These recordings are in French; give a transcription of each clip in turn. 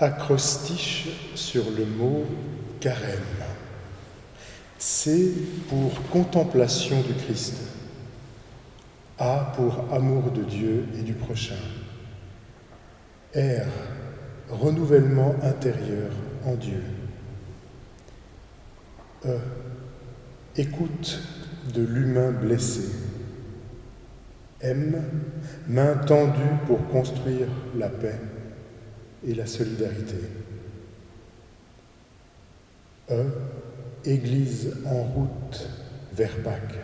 acrostiche sur le mot carême. C pour contemplation du Christ. A pour amour de Dieu et du prochain. R, renouvellement intérieur en Dieu. E, écoute de l'humain blessé. M, main tendue pour construire la paix et la solidarité. E, Église en route vers Pâques.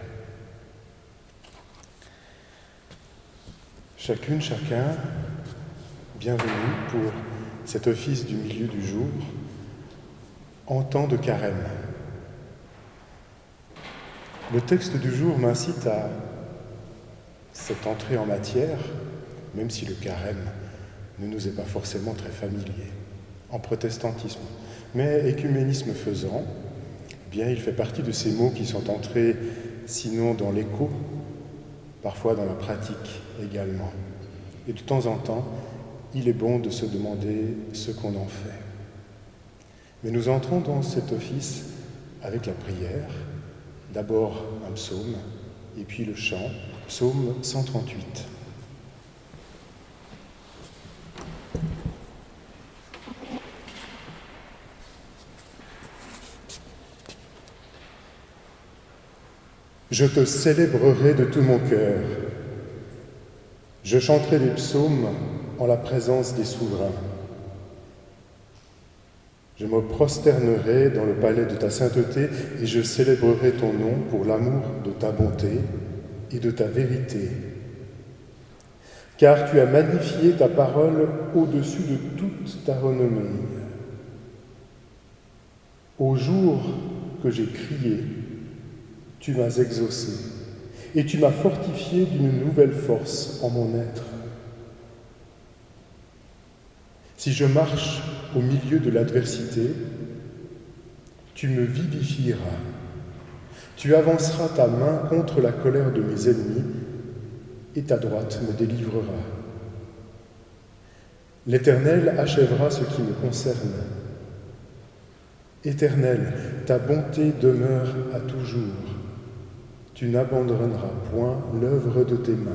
Chacune, chacun, bienvenue pour cet office du milieu du jour en temps de carême. Le texte du jour m'incite à cette entrée en matière, même si le carême ne nous est pas forcément très familier, en protestantisme. Mais écuménisme faisant, bien il fait partie de ces mots qui sont entrés, sinon dans l'écho, parfois dans la pratique également. Et de temps en temps, il est bon de se demander ce qu'on en fait. Mais nous entrons dans cet office avec la prière, d'abord un psaume, et puis le chant, psaume 138. Je te célébrerai de tout mon cœur. Je chanterai des psaumes en la présence des souverains. Je me prosternerai dans le palais de ta sainteté et je célébrerai ton nom pour l'amour de ta bonté et de ta vérité. Car tu as magnifié ta parole au-dessus de toute ta renommée. Au jour que j'ai crié, tu m'as exaucé et tu m'as fortifié d'une nouvelle force en mon être. Si je marche au milieu de l'adversité, tu me vivifieras. Tu avanceras ta main contre la colère de mes ennemis et ta droite me délivrera. L'Éternel achèvera ce qui me concerne. Éternel, ta bonté demeure à toujours tu n'abandonneras point l'œuvre de tes mains.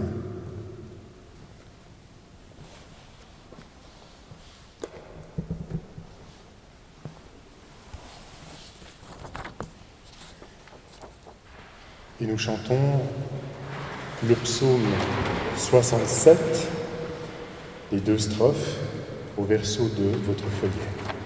Et nous chantons le psaume 67, les deux strophes au verso de votre feuillet.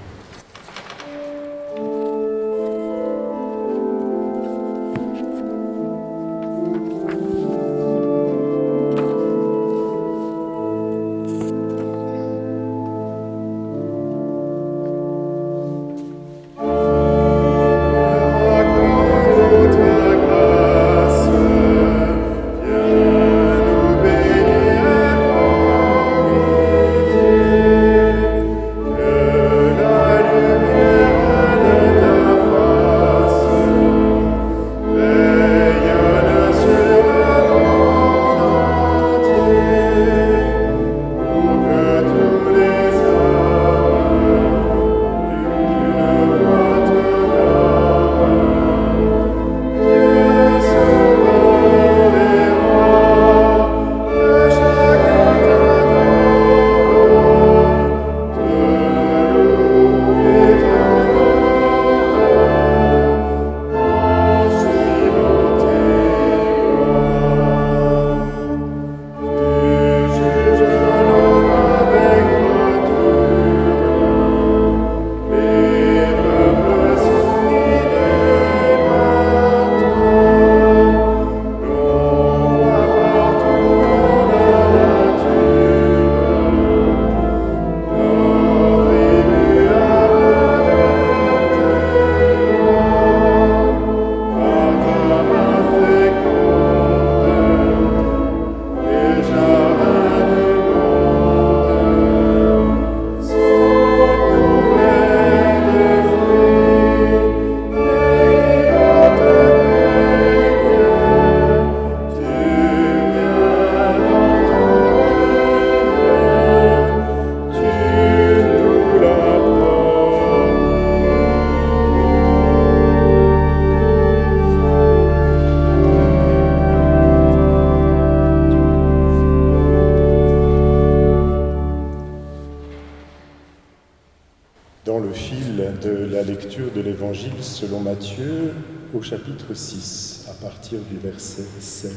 Chapitre 6, à partir du verset 16.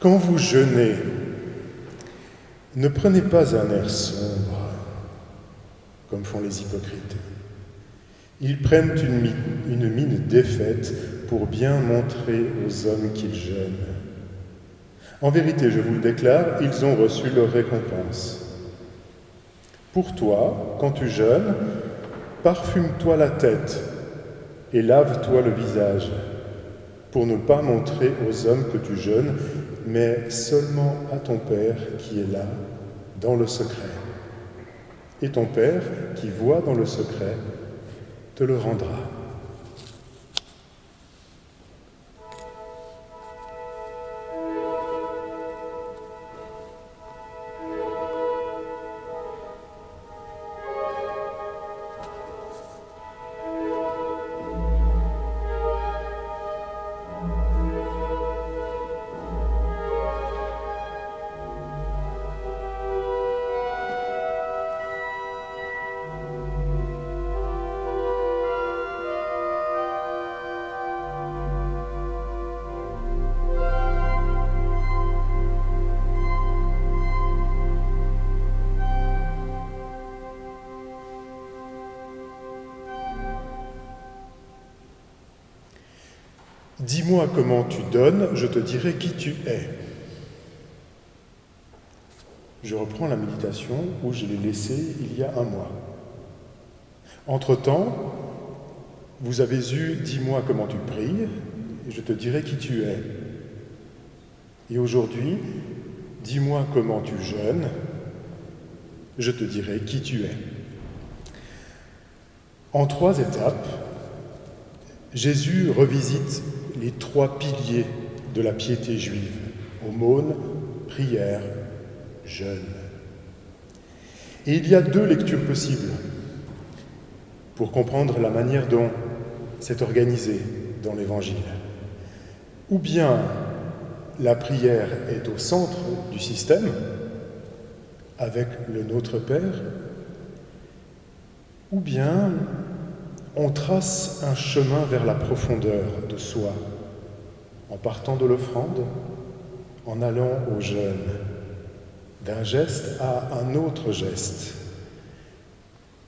Quand vous jeûnez, ne prenez pas un air sombre, comme font les hypocrites. Ils prennent une mine défaite pour bien montrer aux hommes qu'ils jeûnent. En vérité, je vous le déclare, ils ont reçu leur récompense. Pour toi, quand tu jeûnes, parfume-toi la tête et lave-toi le visage, pour ne pas montrer aux hommes que tu jeûnes, mais seulement à ton Père qui est là, dans le secret. Et ton Père, qui voit dans le secret, te le rendra. Dis-moi comment tu donnes, je te dirai qui tu es. Je reprends la méditation où je l'ai laissée il y a un mois. Entre-temps, vous avez eu Dis-moi comment tu pries, et je te dirai qui tu es. Et aujourd'hui, Dis-moi comment tu jeûnes, je te dirai qui tu es. En trois étapes, Jésus revisite les trois piliers de la piété juive, aumône, prière, jeûne. Et il y a deux lectures possibles pour comprendre la manière dont c'est organisé dans l'Évangile. Ou bien la prière est au centre du système, avec le Notre Père, ou bien on trace un chemin vers la profondeur de soi, en partant de l'offrande, en allant au jeûne, d'un geste à un autre geste,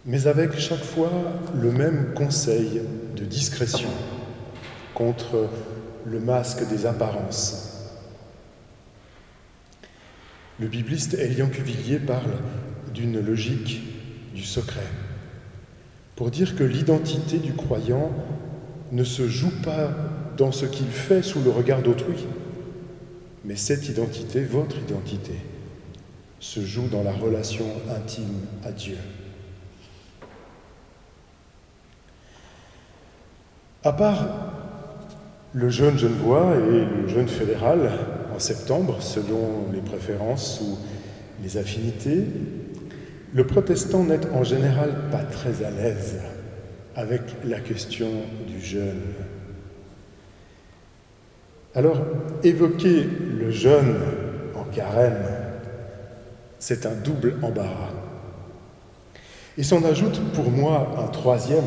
mais avec chaque fois le même conseil de discrétion contre le masque des apparences. Le bibliste Elian Cuvillier parle d'une logique du secret pour dire que l'identité du croyant ne se joue pas dans ce qu'il fait sous le regard d'autrui, mais cette identité, votre identité, se joue dans la relation intime à Dieu. À part le jeune Genevois et le jeune fédéral en septembre, selon les préférences ou les affinités, le protestant n'est en général pas très à l'aise avec la question du jeûne. Alors, évoquer le jeûne en carême, c'est un double embarras. Et s'en ajoute pour moi un troisième,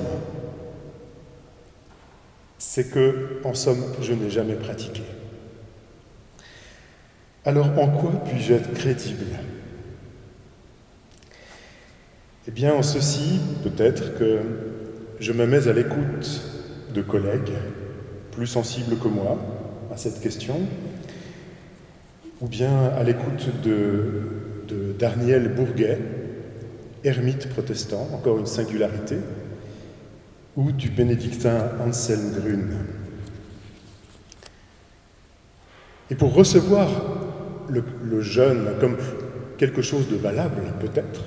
c'est que, en somme, je n'ai jamais pratiqué. Alors, en quoi puis-je être crédible? Eh bien, en ceci, peut-être que je me mets à l'écoute de collègues plus sensibles que moi à cette question, ou bien à l'écoute de, de Daniel Bourguet, ermite protestant, encore une singularité, ou du bénédictin Anselm Grün. Et pour recevoir le, le jeûne comme quelque chose de valable, peut-être,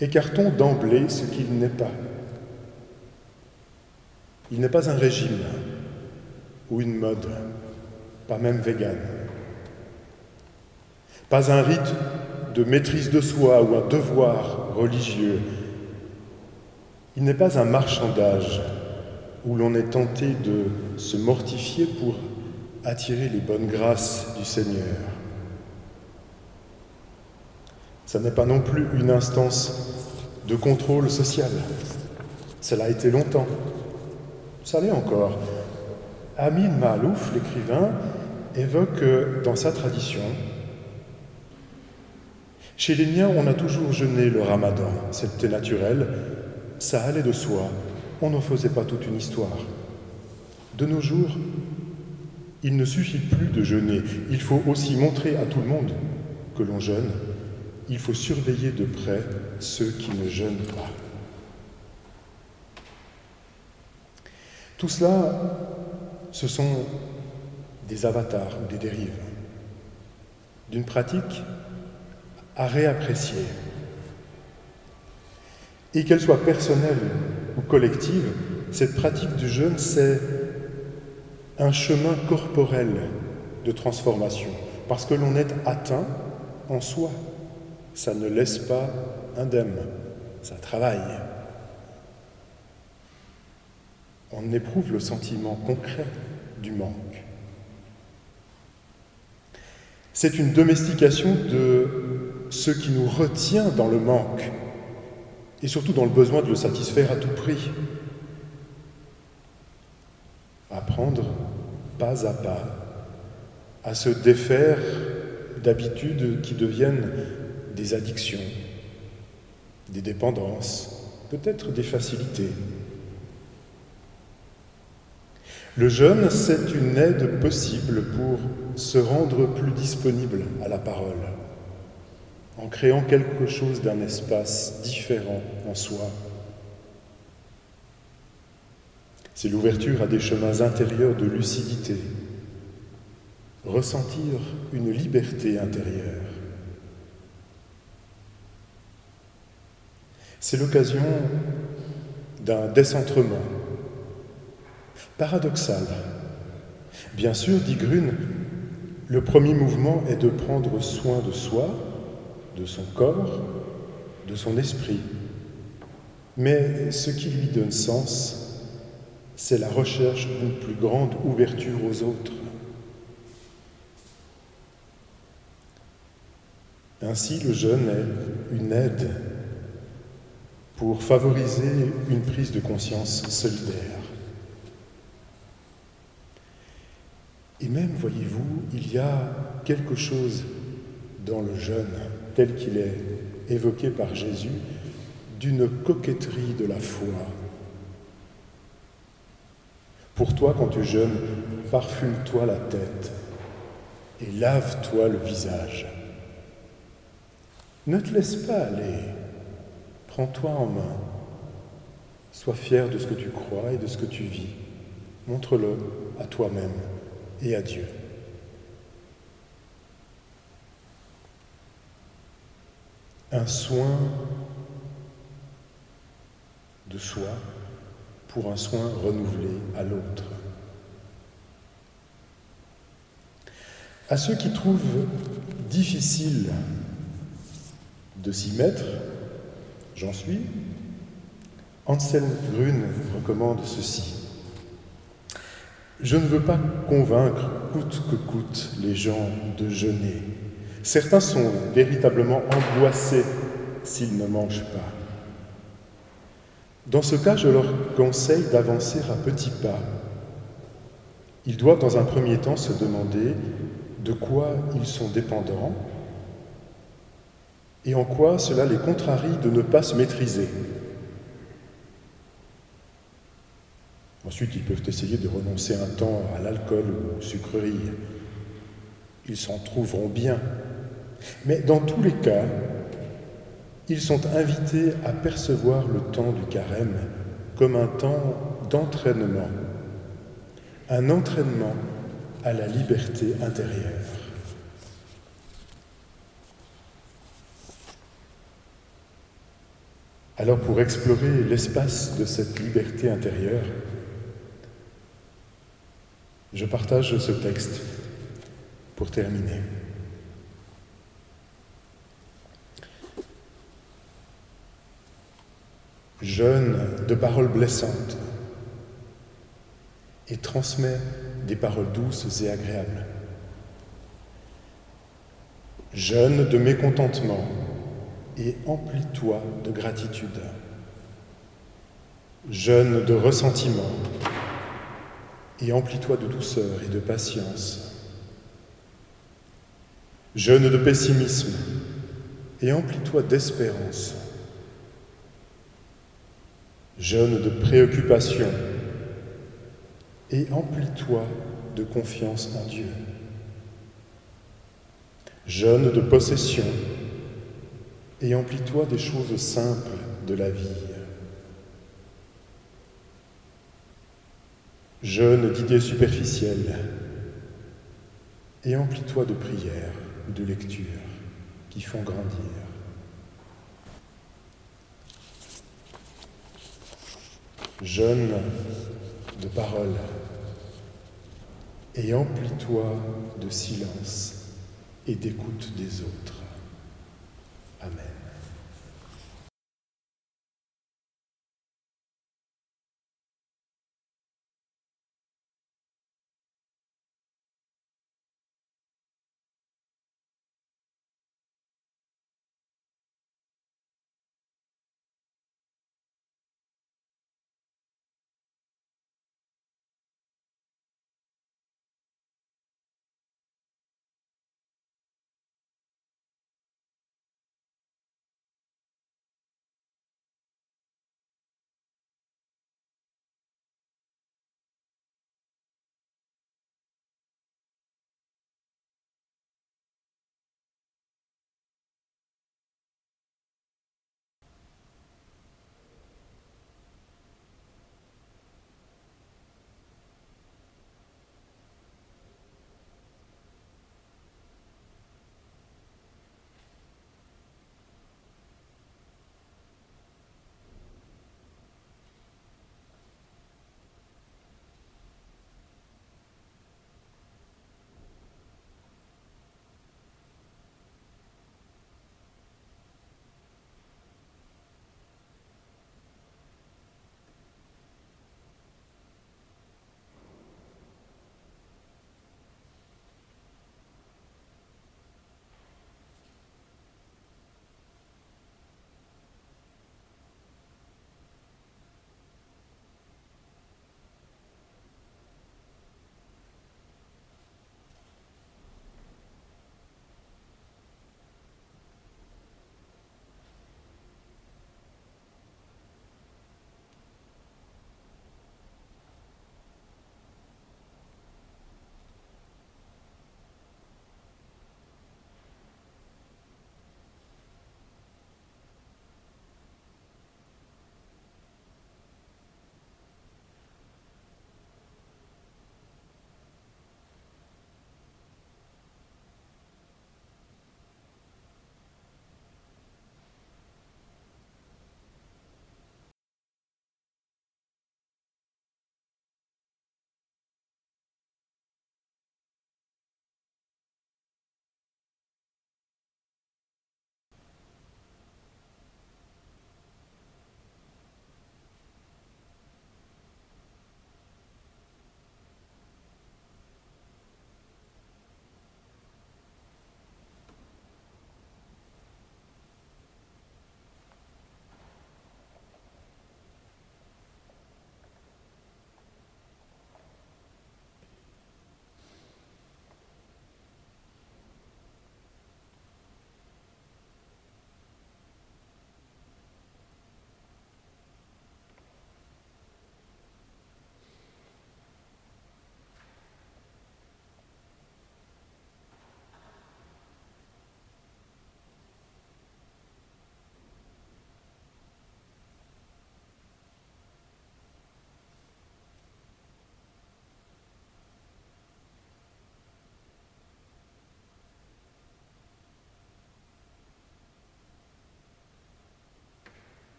Écartons d'emblée ce qu'il n'est pas. Il n'est pas un régime ou une mode, pas même vegan. Pas un rite de maîtrise de soi ou un devoir religieux. Il n'est pas un marchandage où l'on est tenté de se mortifier pour attirer les bonnes grâces du Seigneur. Ce n'est pas non plus une instance de contrôle social. Cela a été longtemps. Ça l'est encore. Amin Mahalouf, l'écrivain, évoque dans sa tradition Chez les miens, on a toujours jeûné le ramadan. C'était naturel, ça allait de soi, on n'en faisait pas toute une histoire. De nos jours, il ne suffit plus de jeûner, il faut aussi montrer à tout le monde que l'on jeûne. Il faut surveiller de près ceux qui ne jeûnent pas. Tout cela, ce sont des avatars ou des dérives d'une pratique à réapprécier. Et qu'elle soit personnelle ou collective, cette pratique du jeûne, c'est un chemin corporel de transformation, parce que l'on est atteint en soi. Ça ne laisse pas indemne, ça travaille. On éprouve le sentiment concret du manque. C'est une domestication de ce qui nous retient dans le manque et surtout dans le besoin de le satisfaire à tout prix. Apprendre pas à pas à se défaire d'habitudes qui deviennent des addictions, des dépendances, peut-être des facilités. Le jeûne, c'est une aide possible pour se rendre plus disponible à la parole, en créant quelque chose d'un espace différent en soi. C'est l'ouverture à des chemins intérieurs de lucidité, ressentir une liberté intérieure. C'est l'occasion d'un décentrement paradoxal. Bien sûr, dit Grune, le premier mouvement est de prendre soin de soi, de son corps, de son esprit. Mais ce qui lui donne sens, c'est la recherche d'une plus grande ouverture aux autres. Ainsi, le jeûne est une aide pour favoriser une prise de conscience solidaire. Et même, voyez-vous, il y a quelque chose dans le jeûne, tel qu'il est évoqué par Jésus, d'une coquetterie de la foi. Pour toi, quand tu jeûnes, parfume-toi la tête et lave-toi le visage. Ne te laisse pas aller, prends-toi en main, sois fier de ce que tu crois et de ce que tu vis, montre-le à toi-même et à Dieu. Un soin de soi pour un soin renouvelé à l'autre. À ceux qui trouvent difficile de s'y mettre, j'en suis, Anselm Grune recommande ceci. Je ne veux pas convaincre coûte que coûte les gens de jeûner. Certains sont véritablement angoissés s'ils ne mangent pas. Dans ce cas, je leur conseille d'avancer à petits pas. Ils doivent dans un premier temps se demander de quoi ils sont dépendants et en quoi cela les contrarie de ne pas se maîtriser. Ensuite, ils peuvent essayer de renoncer un temps à l'alcool ou aux sucreries. Ils s'en trouveront bien. Mais dans tous les cas, ils sont invités à percevoir le temps du carême comme un temps d'entraînement, un entraînement à la liberté intérieure. Alors pour explorer l'espace de cette liberté intérieure, je partage ce texte pour terminer. Jeûne de paroles blessantes et transmet des paroles douces et agréables. Jeûne de mécontentement et emplis-toi de gratitude. Jeûne de ressentiment et emplis-toi de douceur et de patience. Jeûne de pessimisme et emplis-toi d'espérance. Jeûne de préoccupation et emplis-toi de confiance en Dieu. Jeûne de possession et emplis-toi des choses simples de la vie. Jeûne d'idées superficielles et emplis-toi de prières ou de lectures qui font grandir. Jeûne de paroles et emplis-toi de silence et d'écoute des autres. Amen.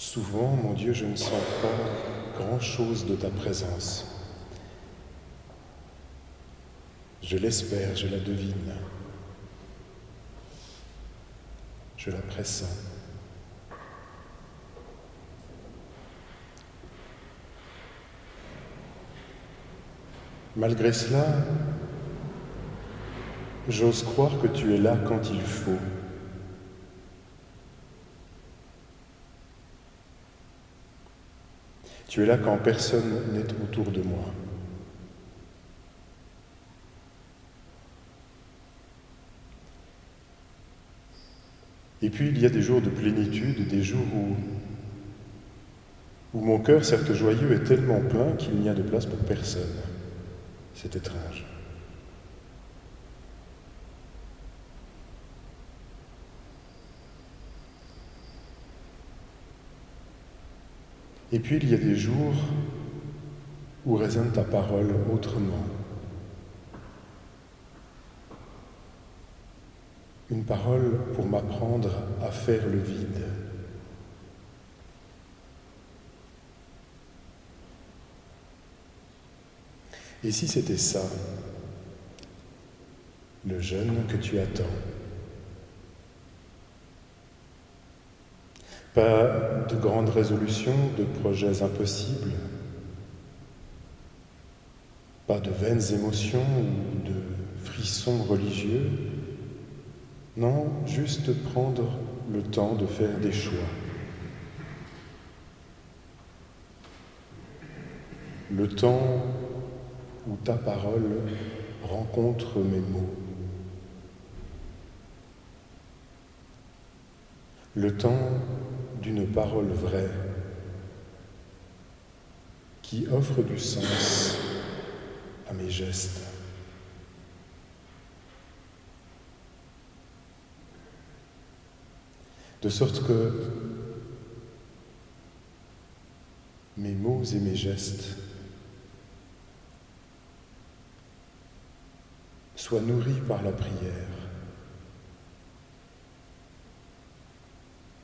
Souvent, mon Dieu, je ne sens pas grand-chose de ta présence. Je l'espère, je la devine. Je la pressens. Malgré cela, j'ose croire que tu es là quand il faut. Tu es là quand personne n'est autour de moi. Et puis il y a des jours de plénitude, des jours où, mon cœur, certes joyeux, est tellement plein qu'il n'y a de place pour personne. C'est étrange. Et puis il y a des jours où résonne ta parole autrement. Une parole pour m'apprendre à faire le vide. Et si c'était ça, le jeûne que tu attends? Pas de grandes résolutions, de projets impossibles, pas de vaines émotions ou de frissons religieux. Non, juste prendre le temps de faire des choix. Le temps où ta parole rencontre mes mots. Le temps d'une parole vraie qui offre du sens à mes gestes. De sorte que mes mots et mes gestes soient nourris par la prière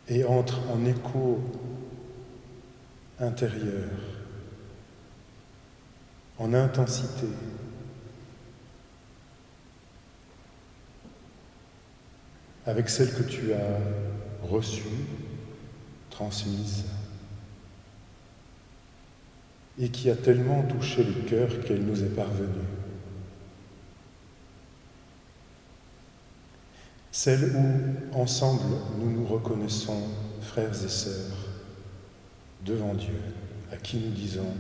et entre en écho intérieur, en intensité. avec celle que tu as reçue, transmise, et qui a tellement touché le cœur qu'elle nous est parvenue. Celle où, ensemble, nous nous reconnaissons frères et sœurs devant Dieu, à qui nous disons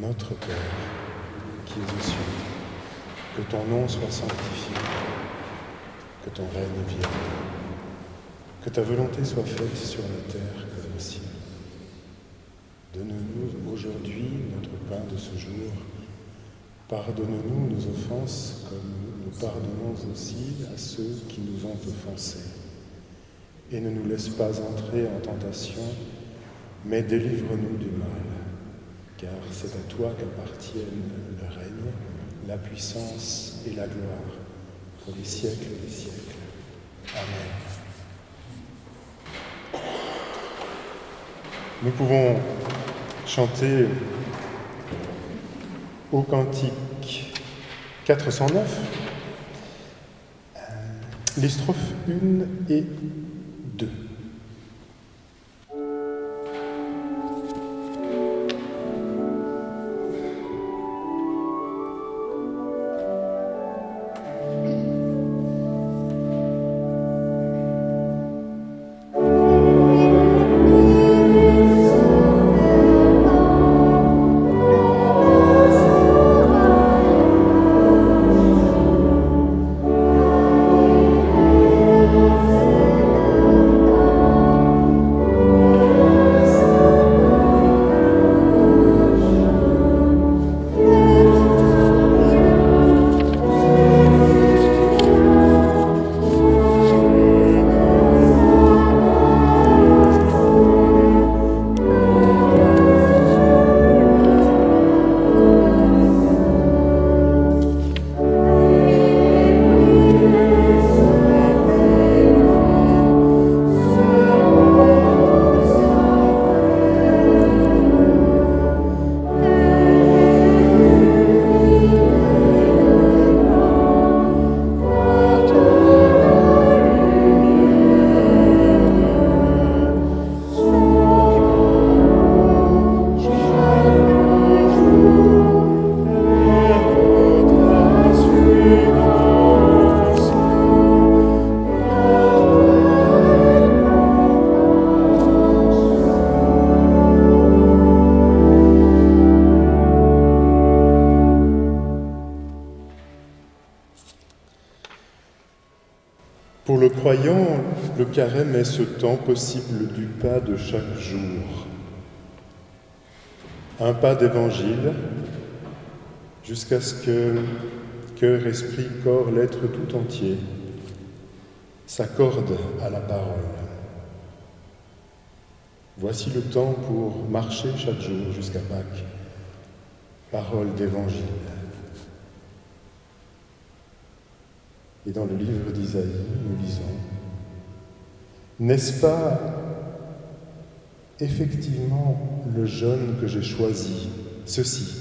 Notre Père qui es aux cieux, que ton nom soit sanctifié, que ton règne vienne, que ta volonté soit faite sur la terre comme au ciel. Donne-nous aujourd'hui notre pain de ce jour. Pardonne-nous nos offenses comme nous pardonnons aussi à ceux qui nous ont offensés. Et ne nous laisse pas entrer en tentation, mais délivre-nous du mal, car c'est à toi qu'appartiennent le règne, la puissance et la gloire pour les siècles des siècles. Amen. Nous pouvons chanter au cantique 409 les strophes 1 et carême est ce temps possible du pas de chaque jour. Un pas d'évangile jusqu'à ce que cœur, esprit, corps, l'être tout entier s'accorde à la parole. Voici le temps pour marcher chaque jour jusqu'à Pâques. Parole d'évangile. Et dans le livre d'Isaïe, nous lisons N'est-ce pas effectivement le jeûne que j'ai choisi, ceci,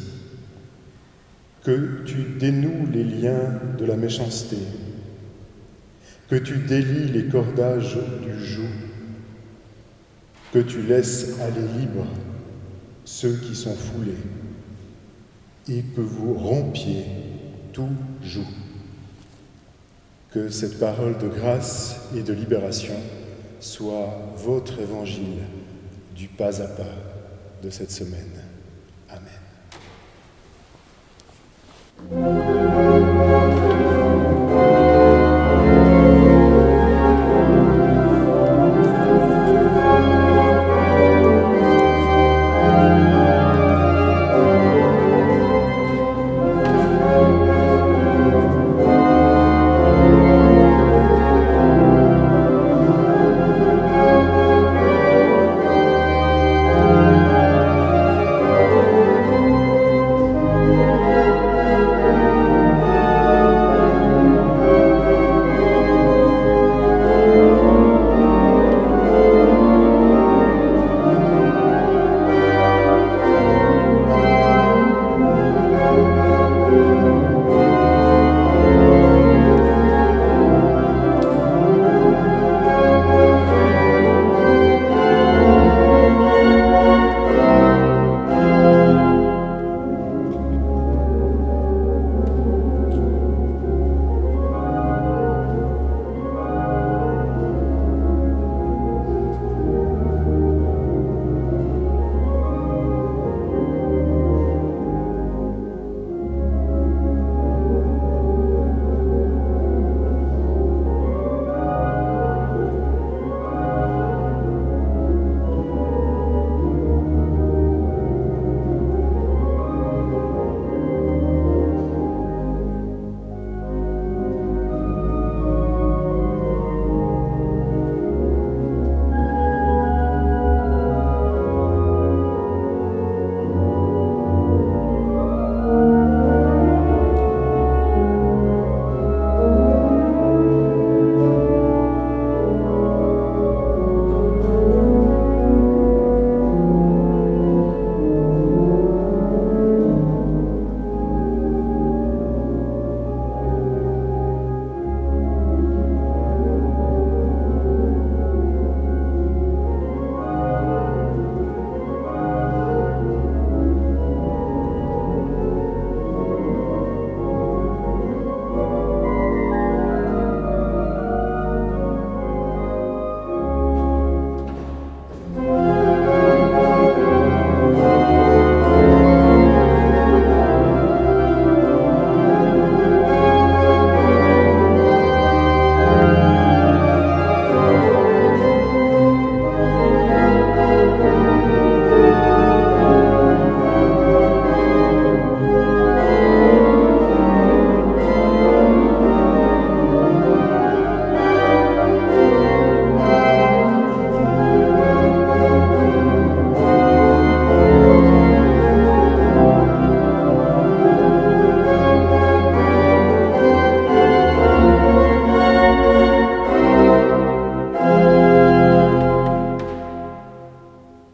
que tu dénoues les liens de la méchanceté, que tu délies les cordages du joug, que tu laisses aller libres ceux qui sont foulés, et que vous rompiez tout joug. Que cette parole de grâce et de libération soit votre évangile du pas à pas de cette semaine. Amen.